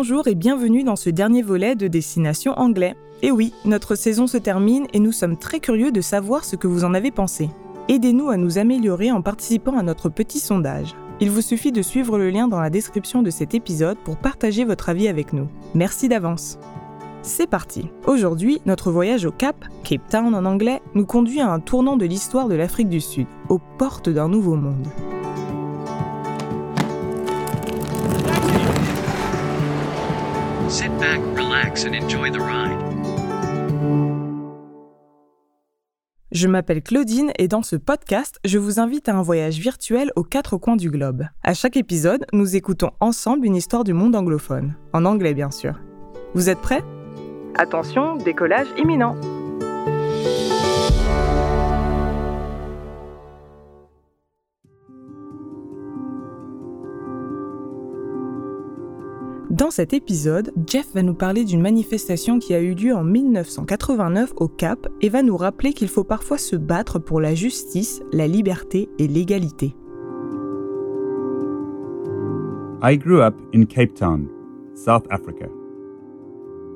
Bonjour et bienvenue dans ce dernier volet de Destination Anglais. Et oui, notre saison se termine et nous sommes très curieux de savoir ce que vous en avez pensé. Aidez-nous à nous améliorer en participant à notre petit sondage. Il vous suffit de suivre le lien dans la description de cet épisode pour partager votre avis avec nous. Merci d'avance. C'est parti. Aujourd'hui, notre voyage au Cap, Cape Town en anglais, nous conduit à un tournant de l'histoire de l'Afrique du Sud, aux portes d'un nouveau monde. Sit back, relax, and enjoy the ride. Je m'appelle Claudine et dans ce podcast, je vous invite à un voyage virtuel aux quatre coins du globe. À chaque épisode, nous écoutons ensemble une histoire du monde anglophone, en anglais bien sûr. Vous êtes prêts? Attention, décollage imminent Dans cet épisode, Jeff va nous parler d'une manifestation qui a eu lieu en 1989 au Cap et va nous rappeler qu'il faut parfois se battre pour la justice, la liberté et l'égalité. I grew up in Cape Town, South Africa.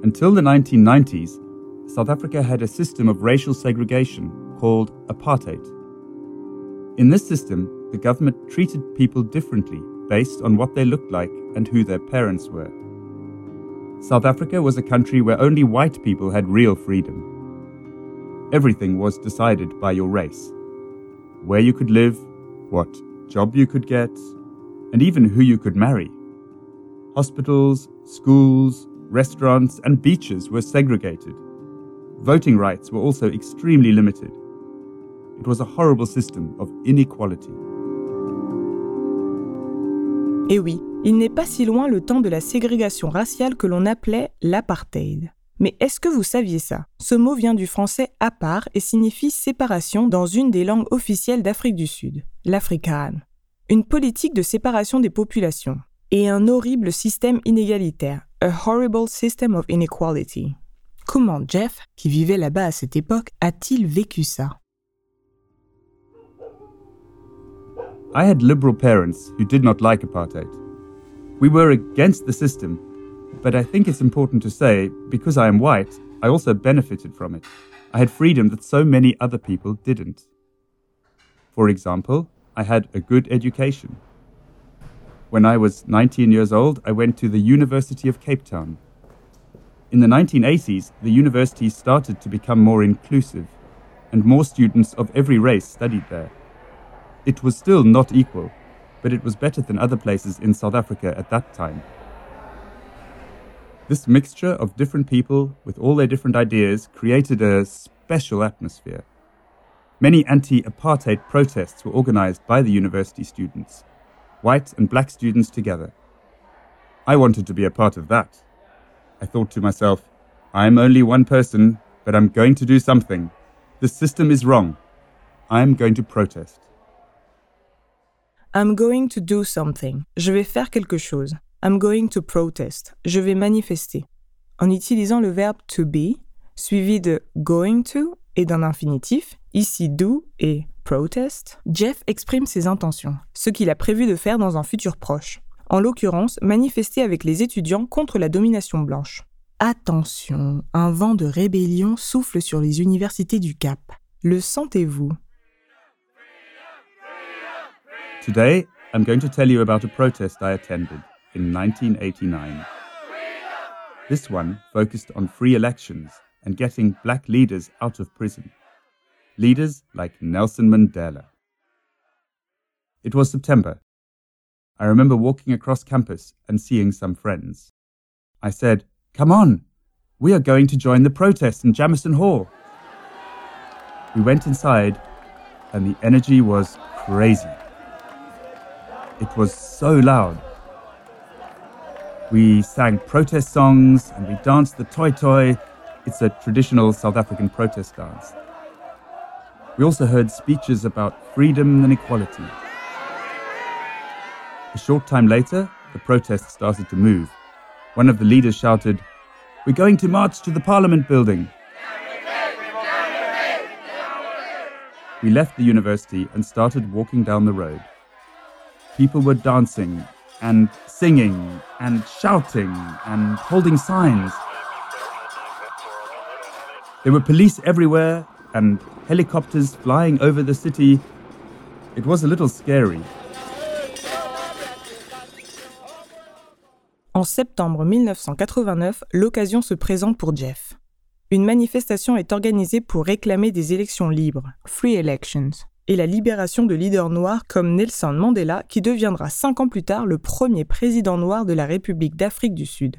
Until the 1990s, South Africa had a system of racial segregation called apartheid. In this system, the government treated people differently based on what they looked like and who their parents were. South Africa was a country where only white people had real freedom. Everything was decided by your race where you could live, what job you could get, and even who you could marry. Hospitals, schools, restaurants, and beaches were segregated. Voting rights were also extremely limited. It was a horrible system of inequality. Et oui, il n'est pas si loin le temps de la ségrégation raciale que l'on appelait l'apartheid. Mais est-ce que vous saviez ça? Ce mot vient du français à part et signifie séparation dans une des langues officielles d'Afrique du Sud, l'afrikaan. Une politique de séparation des populations et un horrible système inégalitaire, a horrible system of inequality. Comment Jeff, qui vivait là-bas à cette époque, a-t-il vécu ça? I had liberal parents who did not like apartheid. We were against the system, but I think it's important to say because I am white, I also benefited from it. I had freedom that so many other people didn't. For example, I had a good education. When I was 19 years old, I went to the University of Cape Town. In the 1980s, the university started to become more inclusive, and more students of every race studied there. It was still not equal, but it was better than other places in South Africa at that time. This mixture of different people with all their different ideas created a special atmosphere. Many anti apartheid protests were organized by the university students, white and black students together. I wanted to be a part of that. I thought to myself, I'm only one person, but I'm going to do something. The system is wrong. I'm going to protest. I'm going to do something. Je vais faire quelque chose. I'm going to protest. Je vais manifester. En utilisant le verbe to be, suivi de going to et d'un infinitif, ici do et protest, Jeff exprime ses intentions, ce qu'il a prévu de faire dans un futur proche. En l'occurrence, manifester avec les étudiants contre la domination blanche. Attention, un vent de rébellion souffle sur les universités du Cap. Le sentez-vous? Today, I'm going to tell you about a protest I attended in 1989. This one focused on free elections and getting black leaders out of prison. Leaders like Nelson Mandela. It was September. I remember walking across campus and seeing some friends. I said, Come on, we are going to join the protest in Jameson Hall. We went inside, and the energy was crazy. It was so loud. We sang protest songs and we danced the toyi-toyi. It's a traditional South African protest dance. We also heard speeches about freedom and equality. A short time later, the protest started to move. One of the leaders shouted, We're going to march to the Parliament building. We left the university and started walking down the road. People were dancing, and singing and shouting and holding signs. There were police everywhere and helicopters flying over the city. It was a little scary. En septembre 1989, l'occasion se présente pour Jeff. Une manifestation est organisée pour réclamer des élections libres, free elections, et la libération de leaders noirs comme Nelson Mandela, qui deviendra cinq ans plus tard le premier président noir de la République d'Afrique du Sud.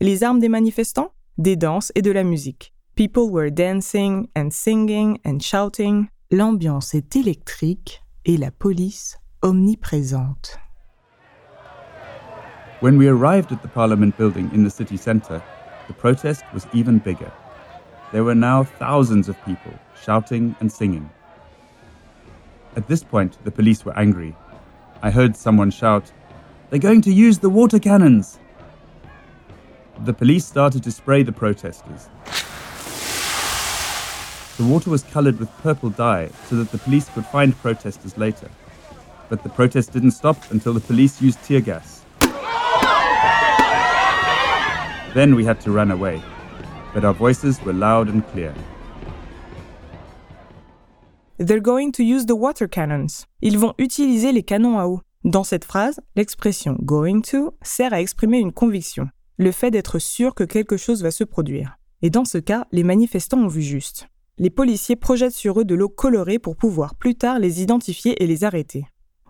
Les armes des manifestants? Des danses et de la musique. People were dancing and singing and shouting. L'ambiance est électrique et la police omniprésente. When we arrived at the Parliament building in the city centre, the protest was even bigger. There were now thousands of people shouting and singing. At this point, the police were angry. I heard someone shout, They're going to use the water cannons! The police started to spray the protesters. The water was coloured with purple dye so that the police could find protesters later. But the protest didn't stop until the police used tear gas. Then we had to run away, but our voices were loud and clear. They're going to use the water cannons. Ils vont utiliser les canons à eau. Dans cette phrase, l'expression going to sert à exprimer une conviction, le fait d'être sûr que quelque chose va se produire. Et dans ce cas, les manifestants ont vu juste. Les policiers projettent sur eux de l'eau colorée pour pouvoir plus tard les identifier et les arrêter.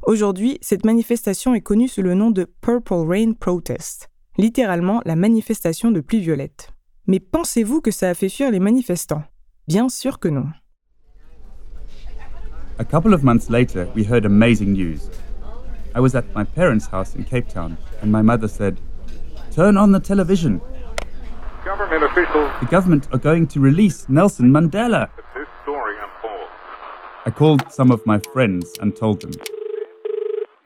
Aujourd'hui, cette manifestation est connue sous le nom de Purple Rain Protest, littéralement la manifestation de pluie violette. Mais pensez-vous que ça a fait fuir les manifestants? Bien sûr que non. A couple of months later, we heard amazing news. I was at my parents' house in Cape Town, and my mother said, Turn on the television. Government officials The government are going to release Nelson Mandela. this story unfolds. I called some of my friends and told them,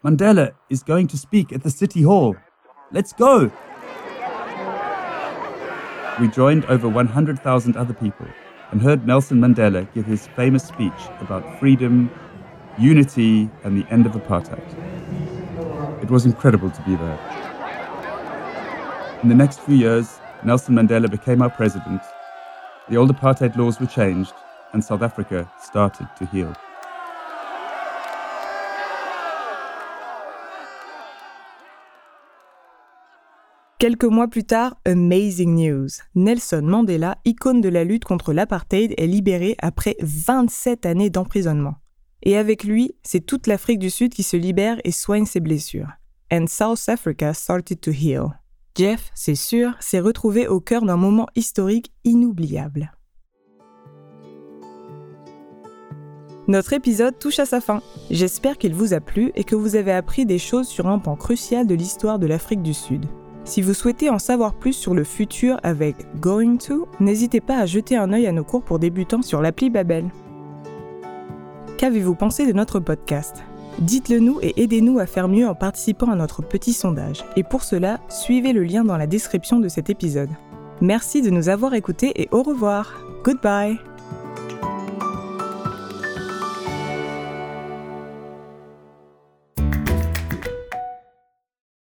Mandela is going to speak at the City Hall. Let's go! We joined over 100,000 other people and heard Nelson Mandela give his famous speech about freedom, unity, and the end of apartheid. It was incredible to be there. In the next few years, Nelson Mandela became our president, the old apartheid laws were changed, and South Africa started to heal. Quelques mois plus tard, amazing news. Nelson Mandela, icône de la lutte contre l'apartheid, est libéré après 27 années d'emprisonnement. Et avec lui, c'est toute l'Afrique du Sud qui se libère et soigne ses blessures. And South Africa started to heal. Jeff, c'est sûr, s'est retrouvé au cœur d'un moment historique inoubliable. Notre épisode touche à sa fin. J'espère qu'il vous a plu et que vous avez appris des choses sur un pan crucial de l'histoire de l'Afrique du Sud. Si vous souhaitez en savoir plus sur le futur avec Going To, n'hésitez pas à jeter un œil à nos cours pour débutants sur l'appli Babel. Qu'avez-vous pensé de notre podcast? Dites-le nous et aidez-nous à faire mieux en participant à notre petit sondage. Et pour cela, suivez le lien dans la description de cet épisode. Merci de nous avoir écoutés et au revoir. Goodbye